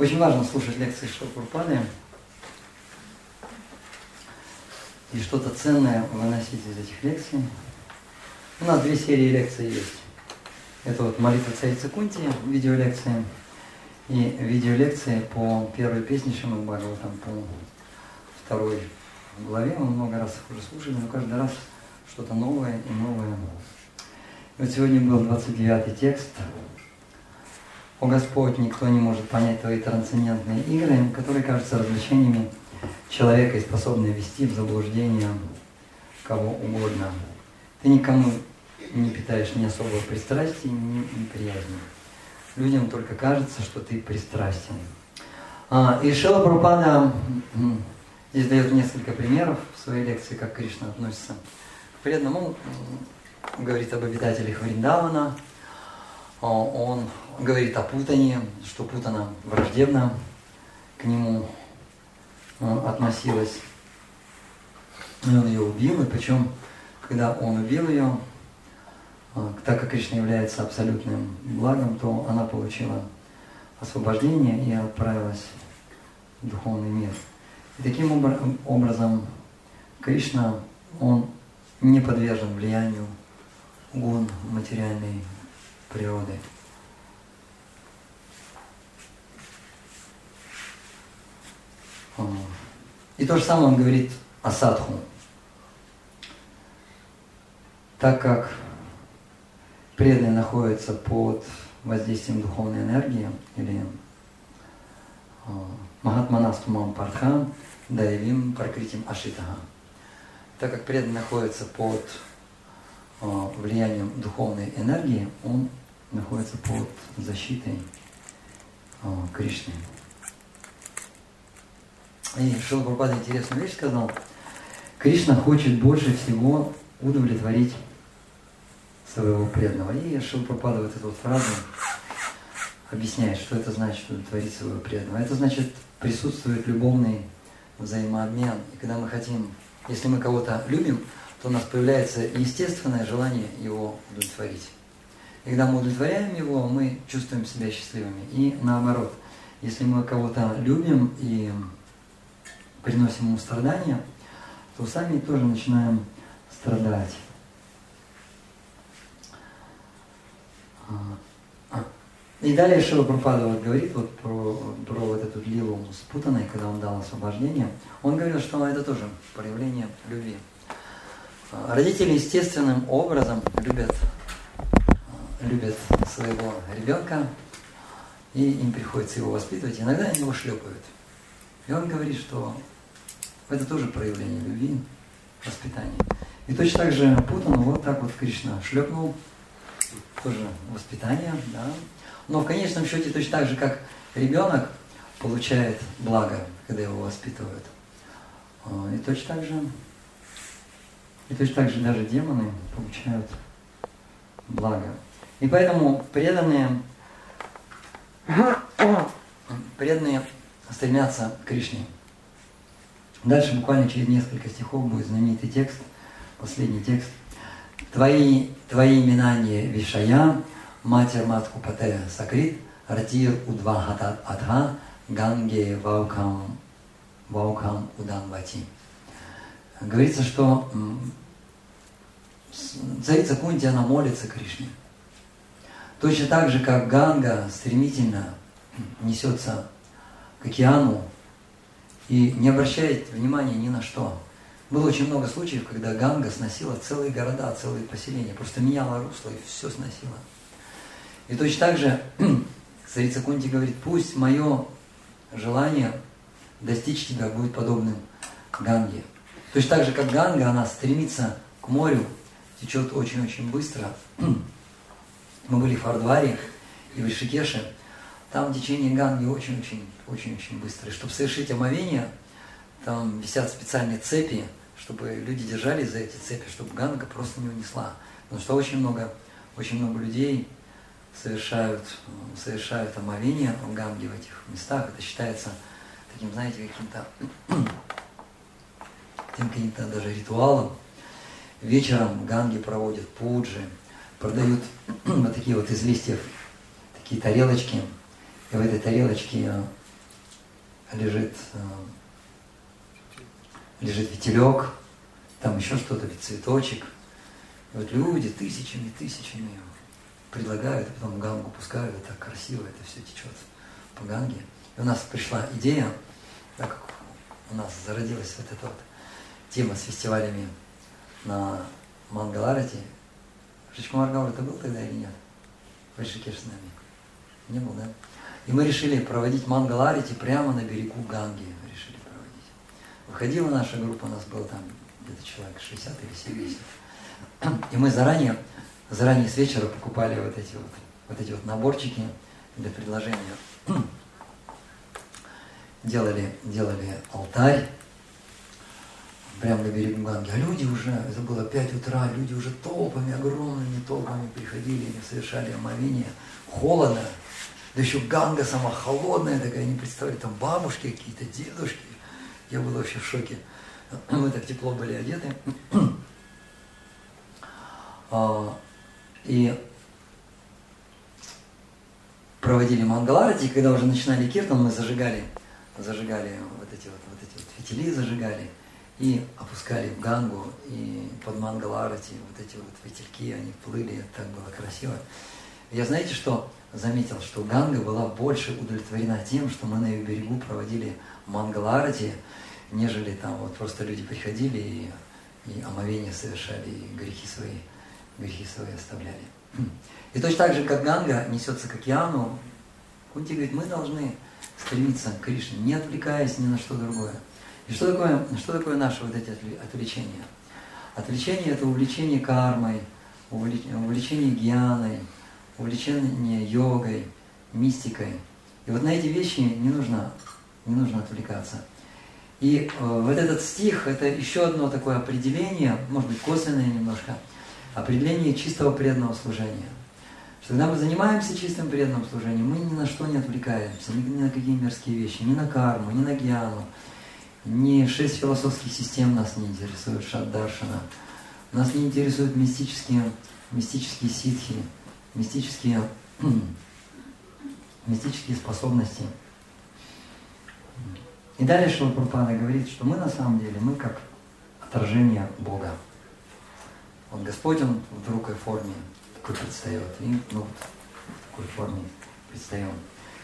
Очень важно слушать лекции Шилпурпады и что-то ценное выносить из этих лекций. У нас две серии лекций есть. Это вот молитва царицы Кунти, видеолекции, и видеолекции по первой песне Шимад там по второй главе. Мы много раз их уже слушали, но каждый раз что-то новое и новое. И вот сегодня был 29 текст. «О Господь, никто не может понять Твои трансцендентные игры, которые кажутся развлечениями человека и способны вести в заблуждение кого угодно. Ты никому не питаешь ни особого пристрастия, ни неприязни. Людям только кажется, что ты пристрастен. А, и Шила Прабхупада здесь дает несколько примеров в своей лекции, как Кришна относится к преданному. Он говорит об обитателях Вриндавана, а, он говорит о Путане, что Путана враждебно к нему а, относилась. И он ее убил, и причем, когда он убил ее, а, так как Кришна является абсолютным благом, то она получила освобождение и отправилась в духовный мир. И таким образом Кришна, он не подвержен влиянию гун материальной природы. И то же самое он говорит о садху. Так как преданный находится под воздействием духовной энергии или а, Махатманастумам Пархан, Даевим Пракритим Ашитага. Так как преданный находится под а, влиянием духовной энергии, он находится под защитой а, Кришны. И Шила Прабхупада интересную вещь сказал. Кришна хочет больше всего удовлетворить своего преданного. И Шил пропадает эту вот фразу, объясняет, что это значит удовлетворить своего преданного. Это значит присутствует любовный взаимообмен. И когда мы хотим, если мы кого-то любим, то у нас появляется естественное желание его удовлетворить. И когда мы удовлетворяем его, мы чувствуем себя счастливыми. И наоборот, если мы кого-то любим и приносим ему страдания, то сами тоже начинаем страдать. А, и далее Шива Прабхупада вот говорит вот про, про вот эту лилу спутанной, когда он дал освобождение. Он говорил, что это тоже проявление любви. А, родители естественным образом любят, а, любят своего ребенка, и им приходится его воспитывать. Иногда они его шлепают. И он говорит, что это тоже проявление любви, воспитания. И точно так же Путану вот так вот Кришна шлепнул тоже воспитание, да. Но в конечном счете точно так же, как ребенок получает благо, когда его воспитывают. А, и точно так же, и точно так же даже демоны получают благо. И поэтому преданные, преданные стремятся к Кришне. Дальше буквально через несколько стихов будет знаменитый текст, последний текст – Твои, твои имена не Вишая, Матер Матку Пате Сакрит, Ратир Удва Хатат Адха, Ганге Ваукам, Ваукам Уданвати. Говорится, что царица Кунти, она молится Кришне. Точно так же, как Ганга стремительно несется к океану и не обращает внимания ни на что – было очень много случаев, когда Ганга сносила целые города, целые поселения, просто меняла русло и все сносила. И точно так же царица Кунти говорит, пусть мое желание достичь тебя будет подобным Ганге. Точно так же, как Ганга, она стремится к морю, течет очень-очень быстро. Мы были в Фардваре и в Ишикеше, там течение Ганги очень-очень-очень-очень быстро. И чтобы совершить омовение, там висят специальные цепи, чтобы люди держались за эти цепи, чтобы Ганга просто не унесла. Потому что очень много, очень много людей совершают, совершают омовение в Ганге в этих местах. Это считается таким, знаете, каким-то каким-то даже ритуалом. Вечером Ганги проводят пуджи, продают вот такие вот из листьев, такие тарелочки. И в этой тарелочке лежит, э, лежит ветелек, там еще что-то, цветочек. И вот люди тысячами, тысячами предлагают, а потом гангу пускают, и так красиво это все течет по ганге. И у нас пришла идея, так как у нас зародилась вот эта вот тема с фестивалями на Мангаларате. Шичкумар Гаура, ты был тогда или нет? В Ришикеш с нами. Не был, да? И мы решили проводить Мангаларити прямо на берегу Ганги. Решили проводить. Выходила наша группа, у нас было там где-то человек 60 или 70. И мы заранее, заранее с вечера покупали вот эти вот, вот эти вот наборчики для предложения. Делали, делали алтарь прямо на берегу Ганги. А люди уже, это было 5 утра, люди уже толпами, огромными толпами приходили совершали омовение. Холодно, да еще Ганга сама холодная такая, не представляли, там бабушки какие-то, дедушки. Я был вообще в шоке. Мы так тепло были одеты. А, и проводили мангаларати, и когда уже начинали киртан, мы зажигали, зажигали вот эти вот, вот эти вот фитили зажигали и опускали в гангу, и под мангаларати вот эти вот ветельки, они плыли, так было красиво. Я знаете, что заметил, что Ганга была больше удовлетворена тем, что мы на ее берегу проводили мангаларати, нежели там вот просто люди приходили и, и омовение совершали, и грехи свои, грехи свои оставляли. И точно так же, как Ганга несется к океану, Кунти говорит, мы должны стремиться к Кришне, не отвлекаясь ни на что другое. И что такое, что такое наши вот эти отвлечения? Отвлечение – это увлечение кармой, увлечение гьяной, увлечение йогой, мистикой. И вот на эти вещи не нужно, не нужно отвлекаться. И э, вот этот стих – это еще одно такое определение, может быть, косвенное немножко, определение чистого преданного служения. Что когда мы занимаемся чистым преданным служением, мы ни на что не отвлекаемся, ни, ни на какие мерзкие вещи, ни на карму, ни на гьяну, ни шесть философских систем нас не интересуют, шаддаршана. Нас не интересуют мистические, мистические ситхи, мистические, мистические способности. И далее Шила Прупада говорит, что мы на самом деле, мы как отражение Бога. Вот Господь, Он в другой форме такой предстает. И ну, в такой форме предстаем.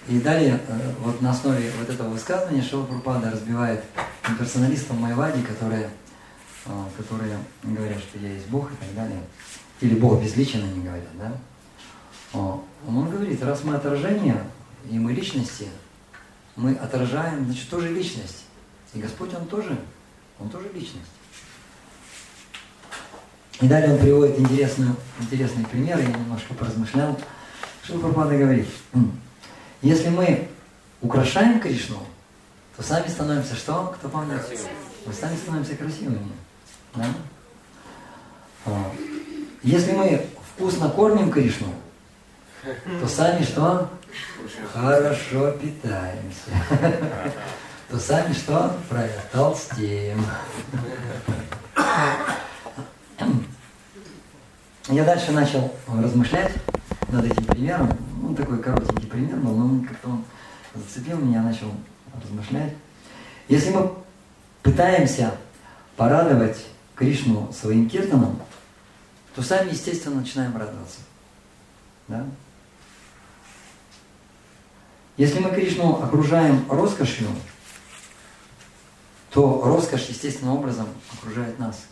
И далее, э, вот на основе вот этого высказывания Шила Прупада разбивает имперсоналистам Майвади, которые, э, которые говорят, что я есть Бог и так далее. Или Бог безличен, они говорят, да? Он говорит, раз мы отражение, и мы личности, мы отражаем, значит, тоже личность. И Господь, Он тоже, Он тоже личность. И далее он приводит интересную, интересный пример, я немножко поразмышлял. Что Прабхупада говорит? Если мы украшаем Кришну, то сами становимся что? Кто помнит? Мы сами становимся красивыми. Да? Если мы вкусно кормим Кришну, то сами что? Хорошо питаемся. То сами что? Правильно, толстеем. Я дальше начал размышлять над этим примером. Ну, такой коротенький пример но как-то он зацепил меня, начал размышлять. Если мы пытаемся порадовать Кришну своим киртаном, то сами, естественно, начинаем радоваться. Да? Если мы Кришну окружаем роскошью, то роскошь естественным образом окружает нас.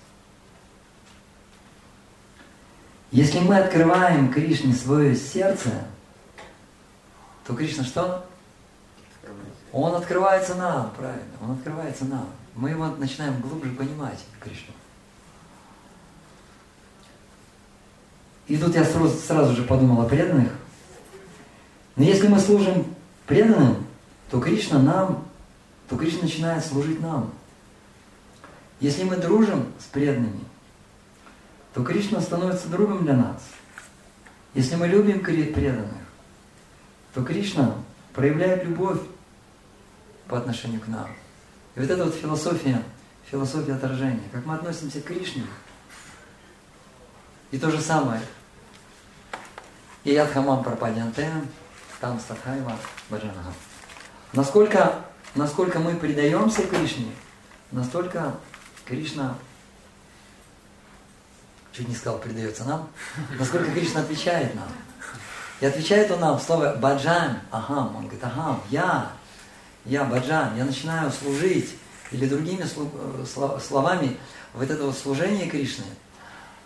Если мы открываем Кришне свое сердце, то Кришна что? Он открывается нам, правильно, он открывается нам. Мы его начинаем глубже понимать, Кришну. И тут я сразу, сразу же подумал о преданных. Но если мы служим преданным, то Кришна нам, то Кришна начинает служить нам. Если мы дружим с преданными, то Кришна становится другом для нас. Если мы любим преданных, то Кришна проявляет любовь по отношению к нам. И вот это вот философия, философия отражения. Как мы относимся к Кришне. И то же самое. И Ядхамам пропадянте, там Статхайва Баджанаха. Насколько насколько мы предаемся Кришне, настолько Кришна, чуть не сказал, предается нам, насколько Кришна отвечает нам. И отвечает он нам слово баджан, ахам. Он говорит, ахам, я, я баджан, я начинаю служить. Или другими э, словами, вот это вот служение Кришны,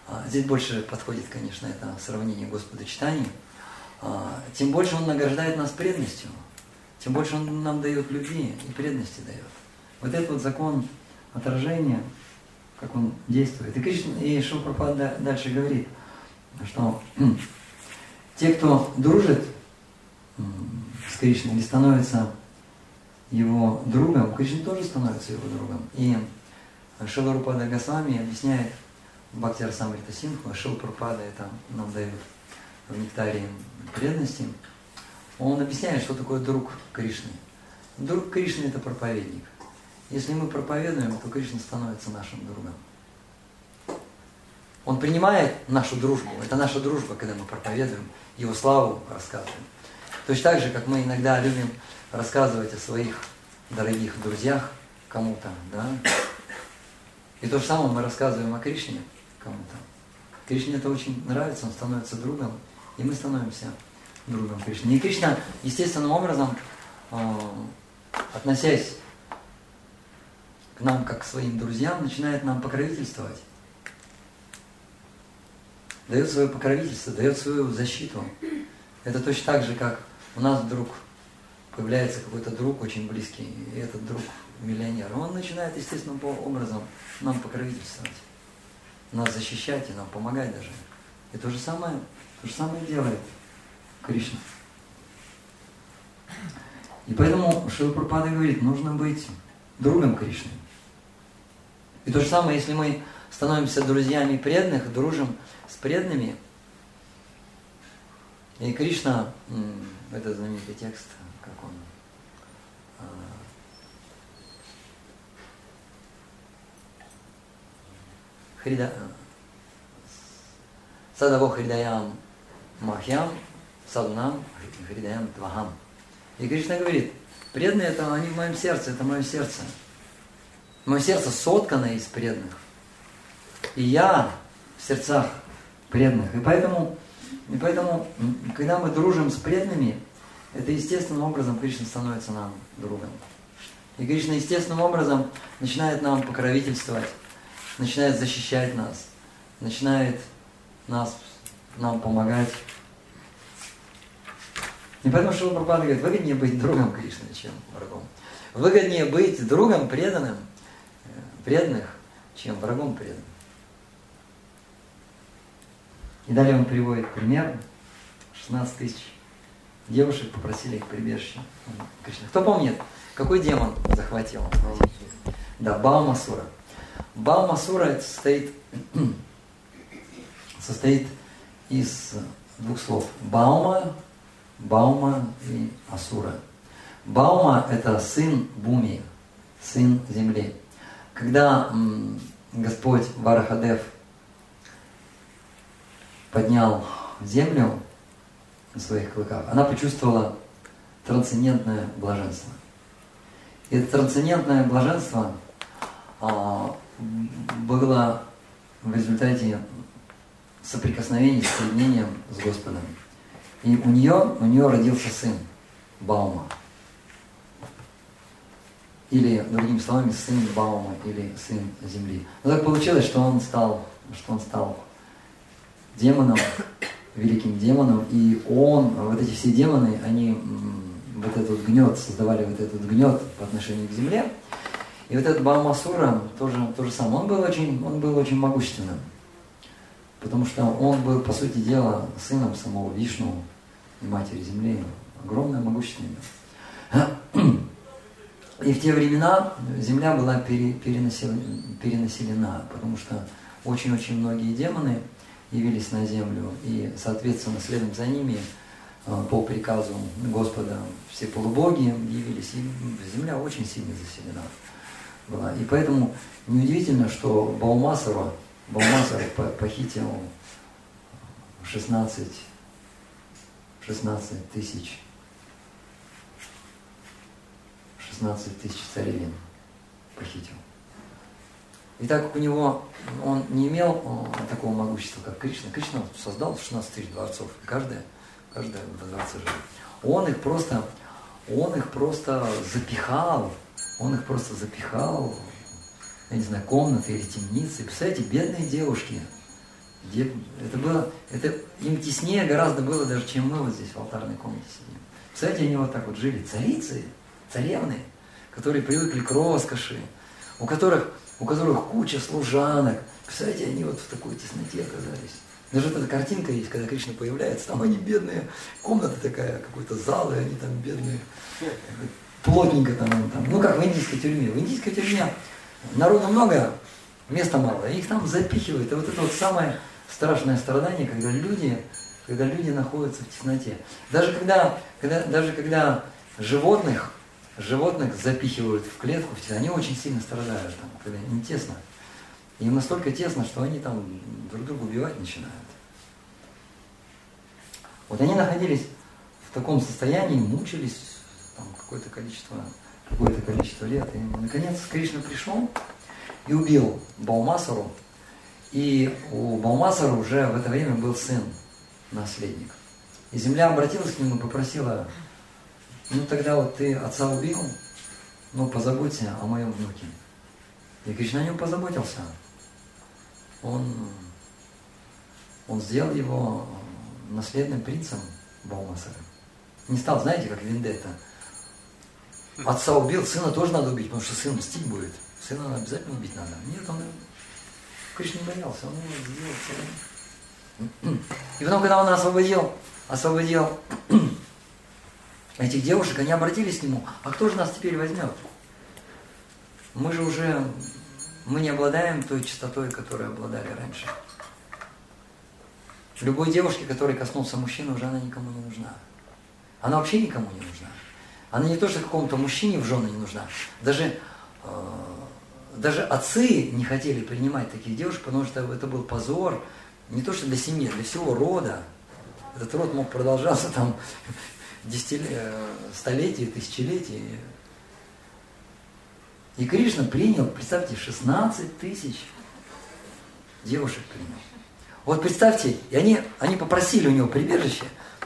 а, здесь больше подходит, конечно, это сравнение Господа читаний, а, тем больше Он награждает нас преданностью, тем больше Он нам дает любви и преданности дает. Вот этот вот закон отражения, как он действует. И Кришна, и Шилпрапад дальше говорит, что те, кто дружит с Кришной или становится его другом, Кришна тоже становится его другом. И Шиларупада Госвами объясняет Бхактир Самрита Синху, Шилпрапада это нам дает в нектаре преданности, он объясняет, что такое друг Кришны. Друг Кришны это проповедник. Если мы проповедуем, то Кришна становится нашим другом. Он принимает нашу дружбу. Это наша дружба, когда мы проповедуем, Его славу рассказываем. Точно так же, как мы иногда любим рассказывать о своих дорогих друзьях кому-то, да? И то же самое мы рассказываем о Кришне кому-то. Кришне это очень нравится, он становится другом, и мы становимся другом Кришны. И Кришна естественным образом, э, относясь к нам как к своим друзьям, начинает нам покровительствовать дает свое покровительство, дает свою защиту. Это точно так же, как у нас вдруг появляется какой-то друг очень близкий, и этот друг миллионер. Он начинает естественным образом нам покровительствовать, нас защищать и нам помогать даже. И то же самое, то же самое делает Кришна. И поэтому Пропада говорит, нужно быть другом Кришны. И то же самое, если мы становимся друзьями преданных, дружим с преданными. И Кришна, это знаменитый текст, как он, а, Хрида, Садаво Хридаям Махьям, Саднам Хридаям Твахам. И Кришна говорит, преданные это они в моем сердце, это мое сердце. Мое сердце соткано из преданных. И я в сердцах преданных. И поэтому, и поэтому, когда мы дружим с преданными, это естественным образом Кришна становится нам другом. И Кришна естественным образом начинает нам покровительствовать, начинает защищать нас, начинает нас, нам помогать. И поэтому Шила Прабхупада говорит, выгоднее быть другом Кришны, чем врагом. Выгоднее быть другом преданным, э, преданных, чем врагом преданным. И далее он приводит пример. 16 тысяч девушек попросили их прибежище. Кто помнит, какой демон захватил? Да, Баумасура. Баумасура состоит, состоит из двух слов. Баума, Баума и Асура. Баума – это сын Буми, сын земли. Когда Господь Варахадев – поднял землю на своих клыках, она почувствовала трансцендентное блаженство. И это трансцендентное блаженство а, было в результате соприкосновения, соединения с Господом. И у нее, у нее родился сын Баума. Или, другими словами, сын Баума или сын земли. Но так получилось, что он стал, что он стал демоном, великим демоном, и он, вот эти все демоны, они вот этот гнет, создавали вот этот гнет по отношению к земле. И вот этот Баамасура тоже то же самое. Он был очень, он был очень могущественным. Потому что он был, по сути дела, сыном самого Вишну и матери земли. Огромное могущество И в те времена земля была перенаселена, перенаселена потому что очень-очень многие демоны – явились на землю, и, соответственно, следом за ними э, по приказу Господа все полубоги явились, и земля очень сильно заселена была. И поэтому неудивительно, что Баумасова, Баумасов похитил 16, 16 тысяч 16 тысяч царевин похитил. И так как у него, он не имел такого могущества, как Кришна, Кришна создал 16 тысяч дворцов, каждая, каждая во дворце живет. Он их просто, он их просто запихал, он их просто запихал, я не знаю, комнаты или темницы. Представляете, бедные девушки, где, это было, это им теснее гораздо было даже, чем мы вот здесь в алтарной комнате сидим. Представляете, они вот так вот жили, царицы, царевны, которые привыкли к роскоши, у которых у которых куча служанок. Представляете, они вот в такой тесноте оказались. Даже вот эта картинка есть, когда Кришна появляется, там они бедные, комната такая, какой-то зал, и они там бедные, плотненько там, там. Ну как в индийской тюрьме. В индийской тюрьме народу много, места мало, их там запихивают. И вот это вот самое страшное страдание, когда люди, когда люди находятся в тесноте. Даже когда, когда, даже когда животных животных запихивают в клетку, они очень сильно страдают, там, когда им тесно. Им настолько тесно, что они там друг друга убивать начинают. Вот они находились в таком состоянии, мучились там какое-то количество, какое-то количество лет. И наконец Кришна пришел и убил Баумасару. И у Баумасара уже в это время был сын, наследник. И земля обратилась к нему и попросила ну тогда вот ты отца убил, ну позаботься о моем внуке. И Кришна о нем позаботился. Он, он сделал его наследным принцем Баумасара. Не стал, знаете, как Вендетта. Отца убил, сына тоже надо убить, потому что сын мстить будет. Сына обязательно убить надо. Нет, он Кришна не боялся, он его сделал. И потом, когда он освободил, освободил этих девушек, они обратились к нему, а кто же нас теперь возьмет? Мы же уже, мы не обладаем той чистотой, которой обладали раньше. Любой девушке, которой коснулся мужчина, уже она никому не нужна. Она вообще никому не нужна. Она не то, что какому-то мужчине в жены не нужна. Даже, э, даже отцы не хотели принимать таких девушек, потому что это был позор не то, что для семьи, для всего рода. Этот род мог продолжаться там десятилетия, столетия, тысячелетия. И Кришна принял, представьте, 16 тысяч девушек принял. Вот представьте, и они, они попросили у него прибежище,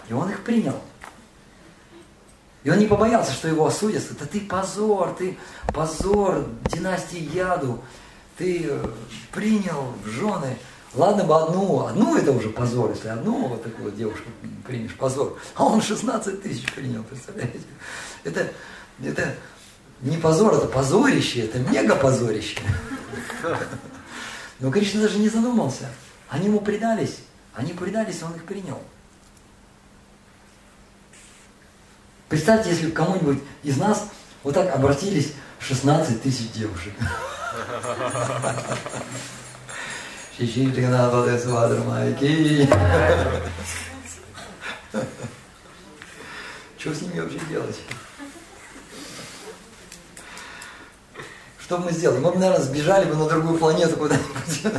и он их принял. И он не побоялся, что его осудят. Это ты позор, ты позор династии Яду. Ты э, принял в жены Ладно бы одну, одну это уже позор, если одну вот такую девушку примешь, позор. А он 16 тысяч принял, представляете? Это, это не позор, это позорище, это мега позорище. Но Кришна даже не задумался. Они ему предались, они предались, он их принял. Представьте, если кому-нибудь из нас вот так обратились 16 тысяч девушек. Что с ними вообще делать? Что бы мы сделали? Мы бы, наверное, сбежали бы на другую планету куда-нибудь.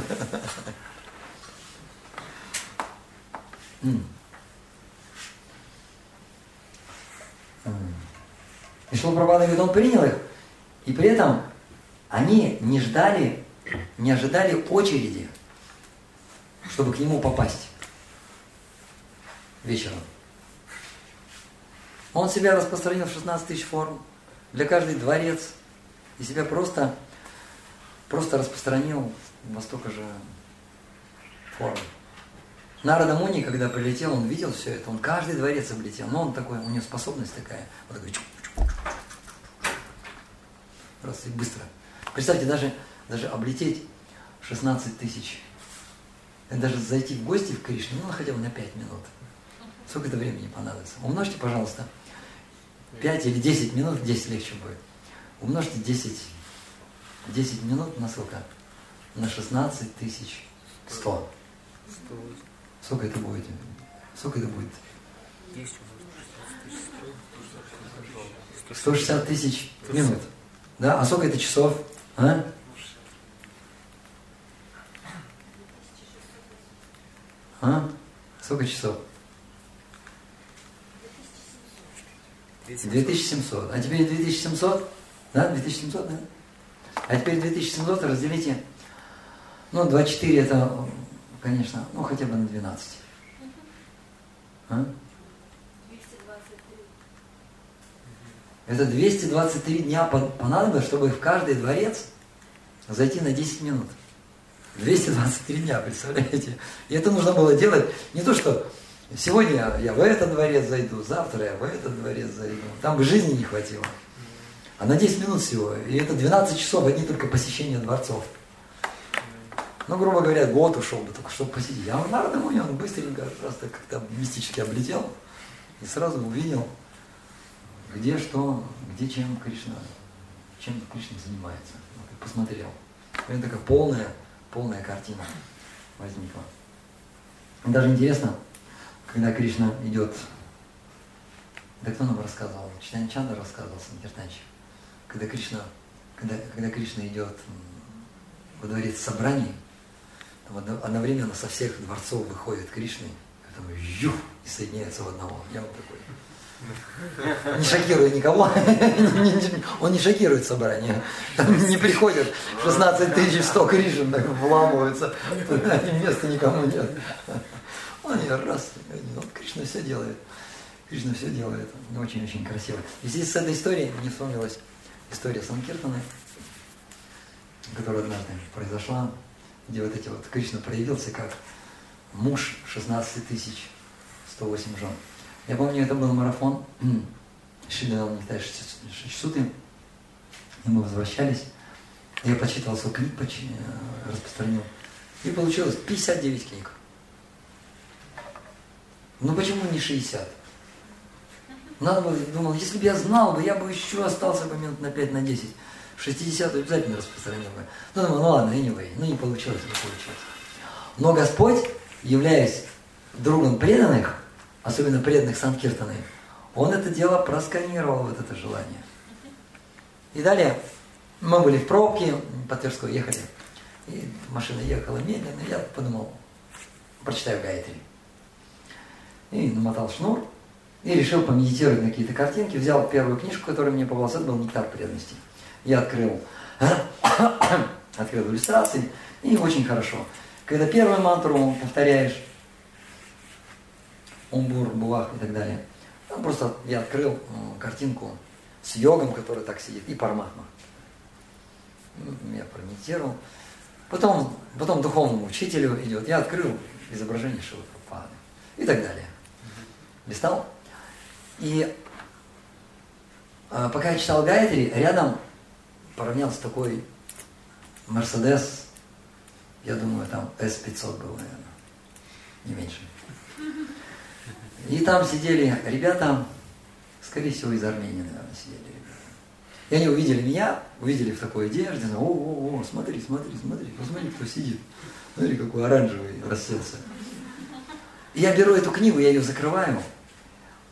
И Шилапрабхада говорит, он принял их, и при этом они не ждали, не ожидали очереди чтобы к нему попасть вечером. Он себя распространил в 16 тысяч форм, для каждый дворец, и себя просто, просто распространил во столько же форм. Нарада Муни, когда прилетел, он видел все это, он каждый дворец облетел, но он такой, у него способность такая, вот такой, раз и быстро. Представьте, даже, даже облететь 16 тысяч даже зайти в гости в Кришну, ну, хотя бы на 5 минут. Сколько это времени понадобится? Умножьте, пожалуйста, 5 или 10 минут, 10 легче будет. Умножьте 10, 10 минут на сколько? На 16 тысяч 100. Сколько это будет? Сколько это будет? 160 тысяч минут. Да? А сколько это часов? А? А? Сколько часов? 2700. А теперь 2700 Да, 2700, да? А теперь 2700 разделите, ну, 24 это, конечно, ну, хотя бы на 12. А? Это 223 дня понадобилось, чтобы в каждый дворец зайти на 10 минут. 223 дня, представляете? И это нужно было делать не то, что сегодня я в этот дворец зайду, завтра я в этот дворец зайду. Там бы жизни не хватило. А на 10 минут всего. И это 12 часов одни только посещения дворцов. Ну, грубо говоря, год ушел бы только, чтобы посетить. А на Ардамоне он быстренько просто как-то мистически облетел и сразу увидел, где что, где чем Кришна, чем Кришна занимается. Вот, и посмотрел. И такая полная, полная картина возникла. Даже интересно, когда Кришна идет, да кто нам рассказывал? Читань Чанда рассказывал, Санкиртанчик. Когда Кришна, когда, когда Кришна идет во дворец собраний, одновременно со всех дворцов выходит Кришны, и там ю, и соединяется в одного. Я вот такой. Не шокируя никого, он не шокирует собрание. Не приходят 16 тысяч 100 Кришин, так вламываются, места никому нет. Он я раз, вот Кришна все делает. Кришна все делает. Очень-очень красиво. И здесь с этой историей мне вспомнилась история Санкиртана, которая однажды произошла где вот эти вот Кришна проявился как муж 16 тысяч 108 жен. Я помню, это был марафон Шидана Никитай Шичсуты, и мы возвращались. Я почитал свой книг, э, распространил. И получилось 59 книг. Ну почему не 60? Надо было, думал, если бы я знал бы, я бы еще остался бы минут на 5, на 10. 60 обязательно распространил бы. Ну, думаю, ну ладно, anyway, ну не получилось, не получилось. Но Господь, являясь другом преданных, особенно преданных Санкиртаны, он это дело просканировал, вот это желание. И далее мы были в пробке, по Тверской ехали, и машина ехала медленно, я подумал, прочитаю Гайатри. И намотал шнур, и решил помедитировать на какие-то картинки, взял первую книжку, которая мне попалась, это был «Нектар преданности» я открыл, открыл иллюстрации, и очень хорошо. Когда первую мантру повторяешь, умбур, бувах и так далее, там просто я открыл картинку с йогом, который так сидит, и параматма. Я промедитировал. Потом, потом духовному учителю идет, я открыл изображение Шивы и так далее. Листал. И а, пока я читал Гайатри, рядом поравнялся такой Мерседес, я думаю, там S500 был, наверное, не меньше. И там сидели ребята, скорее всего, из Армении, наверное, сидели ребята. И они увидели меня, увидели в такой одежде, о, о, о, смотри, смотри, смотри, посмотри, кто сидит. Смотри, какой оранжевый расселся. И я беру эту книгу, я ее закрываю,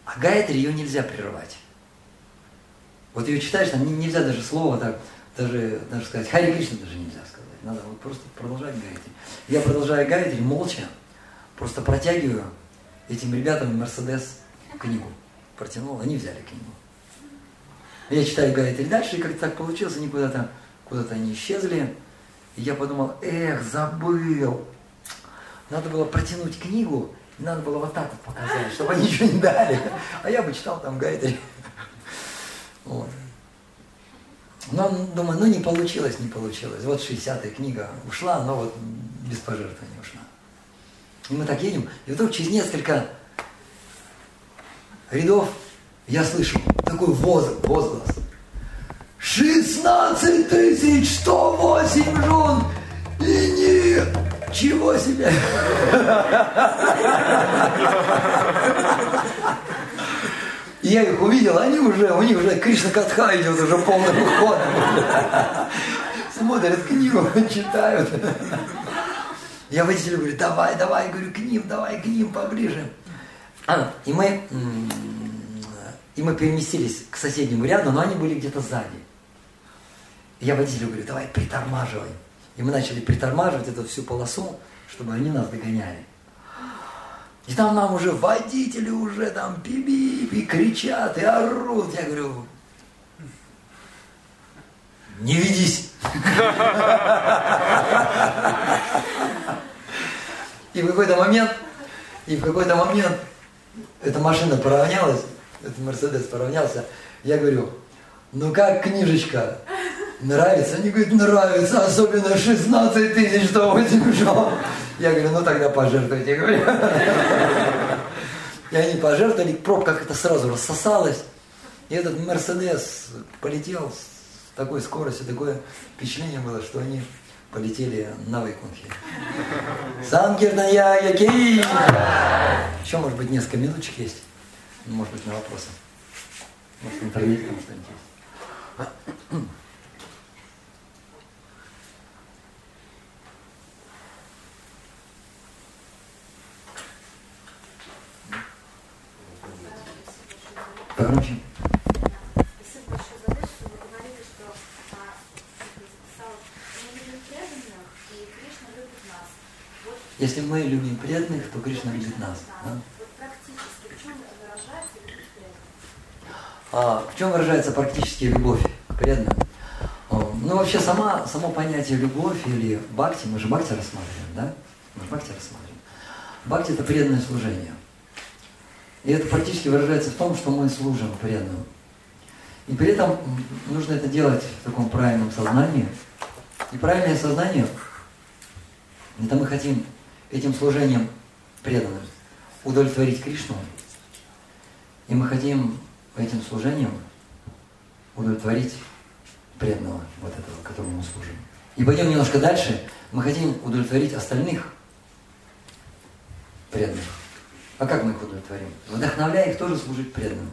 а Гайатри ее нельзя прерывать. Вот ее читаешь, там нельзя даже слово так, даже, даже сказать, Хари Кришна даже нельзя сказать. Надо вот просто продолжать Гайатри. Я продолжаю Гайатри молча, просто протягиваю этим ребятам Мерседес книгу. Протянул, они взяли книгу. Я читаю Гайатри дальше, и как так получилось, они куда-то куда-то они исчезли. И я подумал, эх, забыл. Надо было протянуть книгу, и надо было вот так вот показать, чтобы они ничего не дали. А я бы читал там Гайатри. Вот. Но, думаю, ну не получилось, не получилось. Вот 60-я книга ушла, но вот без пожертвований ушла. И мы так едем, и вдруг через несколько рядов я слышу такой возглас, возглас. 16 тысяч 108 жен и нет! Чего себе? Я их увидел, они уже, у них уже Кришна Катха идет уже полным ходом. Смотрят книгу, читают. Я водителю говорю, давай, давай, говорю, к ним, давай к ним поближе. А, и мы, и мы переместились к соседнему ряду, но они были где-то сзади. я водителю говорю, давай притормаживай. И мы начали притормаживать эту всю полосу, чтобы они нас догоняли. И там нам уже водители уже там пиби и кричат, и орут. Я говорю, не ведись. И в какой-то момент, и в какой-то момент эта машина поравнялась, этот Мерседес поравнялся, я говорю, ну как книжечка? Нравится? Они говорят, нравится, особенно 16 тысяч 180. Я говорю, ну тогда пожертвуйте, говорю. И они пожертвовали, пробка как-то сразу рассосалась. И этот Мерседес полетел с такой скоростью, такое впечатление было, что они полетели на Вайкунхе. Санкирная Яки! Еще, может быть, несколько минуточек есть. Может быть, на вопросы. Может, в интернете там что-нибудь есть. Погромче. Если мы любим преданных, то Кришна любит нас. Да? А, в чем выражается практически любовь к преданным? Ну, вообще, сама, само понятие любовь или бхакти, мы же бхакти рассматриваем, да? Мы же бхакти рассматриваем. Бхакти – это преданное служение. И это практически выражается в том, что мы служим преданным. И при этом нужно это делать в таком правильном сознании. И правильное сознание – это мы хотим этим служением преданным удовлетворить Кришну. И мы хотим этим служением удовлетворить преданного, вот этого, которому мы служим. И пойдем немножко дальше. Мы хотим удовлетворить остальных преданных. А как мы их удовлетворим? Вдохновляя их тоже служить преданным.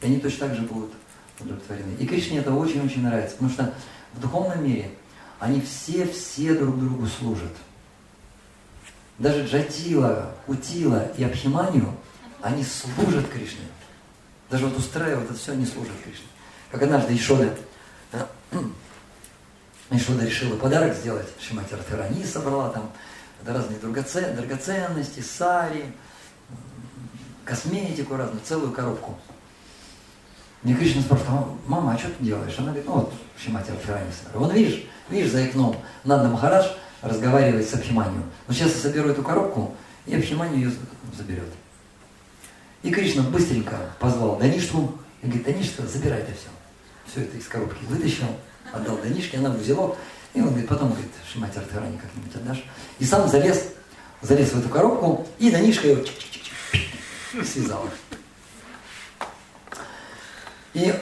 И они точно так же будут удовлетворены. И Кришне это очень-очень нравится, потому что в духовном мире они все-все друг другу служат. Даже Джатила, Утила и Абхиманию, они служат Кришне. Даже вот устраивают это все, они служат Кришне. Как однажды Ишода, Ишода решила подарок сделать, Шимати Радхарани собрала там разные драгоценности, сари, косметику разную, целую коробку. Мне Кришна спрашивает, мама, а что ты делаешь? Она говорит, ну вот, Шимати Радхарани собрала. Вон видишь, видишь за окном, Нанда Махарадж разговаривать с Абхиманью. Но сейчас я соберу эту коробку, и Абхиманию ее заберет. И Кришна быстренько позвал Даништу и говорит, Данишка, забирай это все. Все это из коробки вытащил, отдал Данишке, она в узелок. И он говорит, потом, говорит, Шимати Артхарани как-нибудь отдашь. И сам залез, залез в эту коробку, и Данишка его связала. И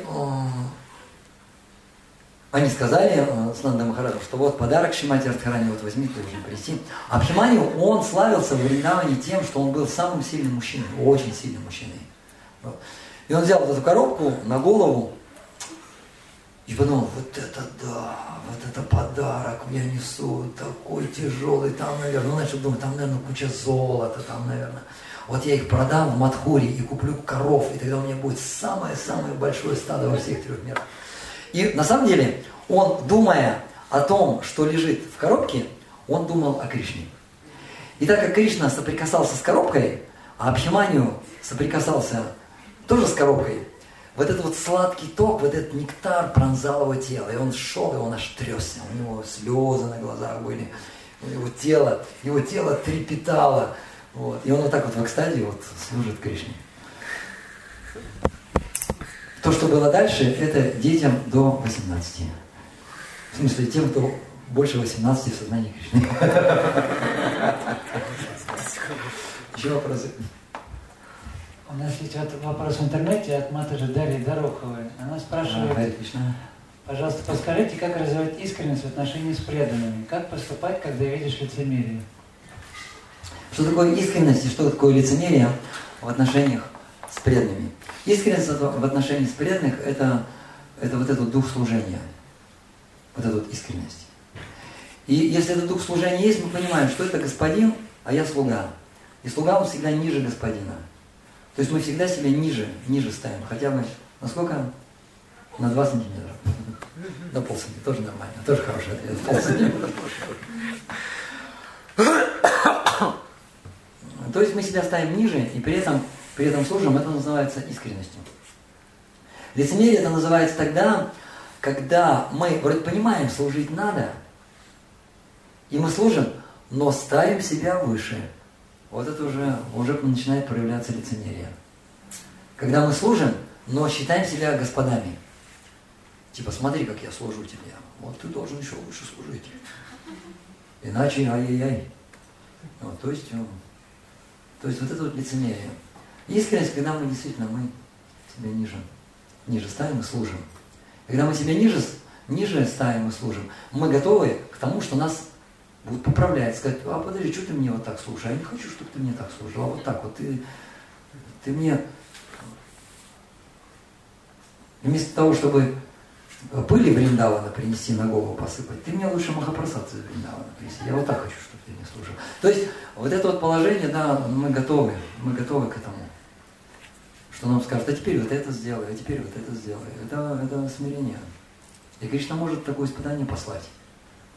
они сказали э, с Нандой Махараджем, что вот подарок Шимати Радхарани, вот возьми, ты должен принести. А Бхимани, он славился в Вриндаване тем, что он был самым сильным мужчиной, очень сильным мужчиной. И он взял вот эту коробку на голову и подумал, вот это да, вот это подарок мне несут, такой тяжелый, там, наверное, ну, начал думать, там, наверное, куча золота, там, наверное. Вот я их продам в Мадхуре и куплю коров, и тогда у меня будет самое-самое большое стадо во всех трех мирах. И на самом деле он, думая о том, что лежит в коробке, он думал о Кришне. И так как Кришна соприкасался с коробкой, а Абхиманию соприкасался тоже с коробкой, вот этот вот сладкий ток, вот этот нектар пронзал его тело, и он шел, и он аж трясся, у него слезы на глазах были, у него тело, его тело трепетало, вот, и он вот так вот в экстазе вот служит Кришне. То, что было дальше, это детям до 18. В смысле, тем, кто больше 18 в сознании Кришны. Еще вопросы? У нас есть вопрос в интернете от Матажи Дарьи Дороховой. Она спрашивает, а, пожалуйста, подскажите, как развивать искренность в отношении с преданными? Как поступать, когда видишь лицемерие? Что такое искренность и что такое лицемерие в отношениях с преданными? Искренность в отношении с преданных – это, это вот этот дух служения, вот эта вот искренность. И если этот дух служения есть, мы понимаем, что это господин, а я слуга. И слуга, он всегда ниже господина. То есть мы всегда себя ниже, ниже ставим. Хотя бы, насколько? На 2 сантиметра. На полсантиметра. Тоже нормально. Тоже хороший ответ. Полсантиметра. То есть мы себя ставим ниже, и при этом при этом служим, это называется искренностью. Лицемерие это называется тогда, когда мы вроде понимаем, служить надо, и мы служим, но ставим себя выше. Вот это уже, уже начинает проявляться лицемерие. Когда мы служим, но считаем себя господами. Типа, смотри, как я служу тебе. Вот ты должен еще лучше служить. Иначе ай-яй-яй. Вот, то, есть, э, то есть вот это вот лицемерие. Искренность, когда мы действительно мы себя ниже, ниже ставим и служим. Когда мы себя ниже, ниже ставим и служим, мы готовы к тому, что нас будут поправлять, сказать, а подожди, что ты мне вот так слушаешь? Я не хочу, чтобы ты мне так служил, а вот так вот. Ты, ты мне вместо того, чтобы пыли Вриндавана принести на голову посыпать, ты мне лучше Махапрасад из Вриндавана принеси. Я вот так хочу, чтобы ты мне служил. То есть вот это вот положение, да, мы готовы, мы готовы к этому. Что нам скажут, а теперь вот это сделай, а теперь вот это сделай. Это, это смирение. И Кришна может такое испытание послать.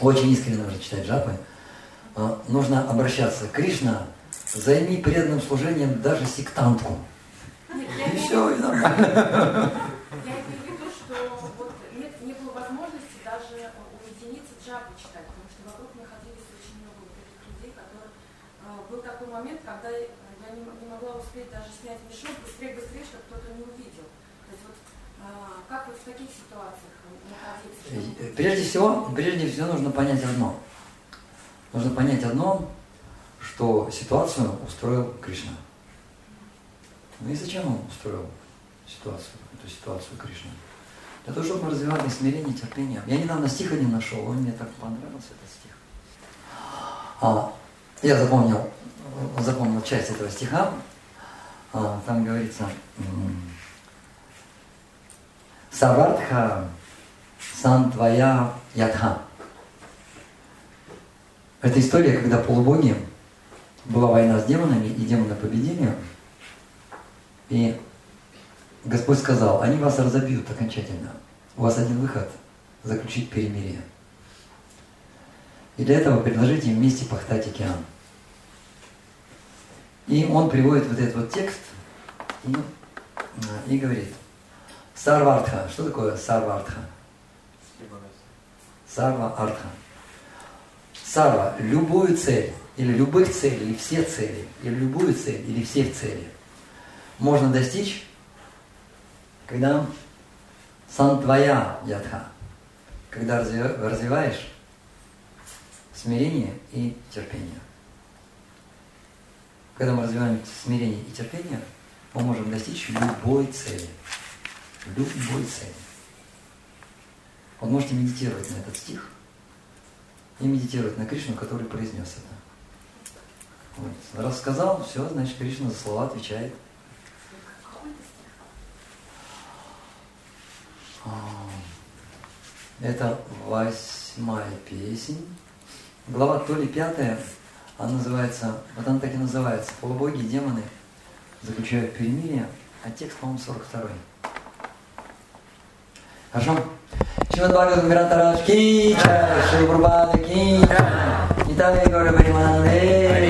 очень искренне нужно читать джапы, а, нужно обращаться. Кришна, займи преданным служением даже сектантку. Нет, и все, и нормально. Я имею в виду, что вот нет, не было возможности даже уединиться джапы читать, потому что вокруг находились очень много вот этих людей, которые... А, был такой момент, когда я не, не могла успеть даже снять мешок быстрее-быстрее, чтобы кто-то не увидел. То есть вот а, как вот в таких ситуациях Прежде всего, прежде всего нужно понять одно. Нужно понять одно, что ситуацию устроил Кришна. Ну и зачем он устроил ситуацию, эту ситуацию Кришны? Для того, чтобы мы развивали смирение, терпение. Я недавно стих один нашел, он мне так понравился, этот стих. А, я запомнил, запомнил часть этого стиха. А, там говорится, Савартха сан твоя ядха. Это история, когда полубоги, была война с демонами, и демоны победили. И Господь сказал, они вас разобьют окончательно. У вас один выход – заключить перемирие. И для этого предложите им вместе пахтать океан. И он приводит вот этот вот текст и, и говорит, Сарвартха. Что такое Сарвартха? Сарва Артха. Сарва – любую цель, или любых целей, или все цели, или любую цель, или всех целей можно достичь, когда сан твоя ядха, когда развиваешь смирение и терпение. Когда мы развиваем смирение и терпение, мы можем достичь любой цели. Любой цели. Вот можете медитировать на этот стих и медитировать на Кришну, который произнес это. Вот. Раз сказал, все, значит, Кришна за слова отвечает. А, это восьмая песень. Глава то ли пятая, она называется, вот она так и называется, полубоги и демоны заключают перемирие, а текст, по-моему, 42 -й. Хорошо? Шримад Бхагават Грантараш Ки Шри Прабхада Ки Нитай Гора Паримананде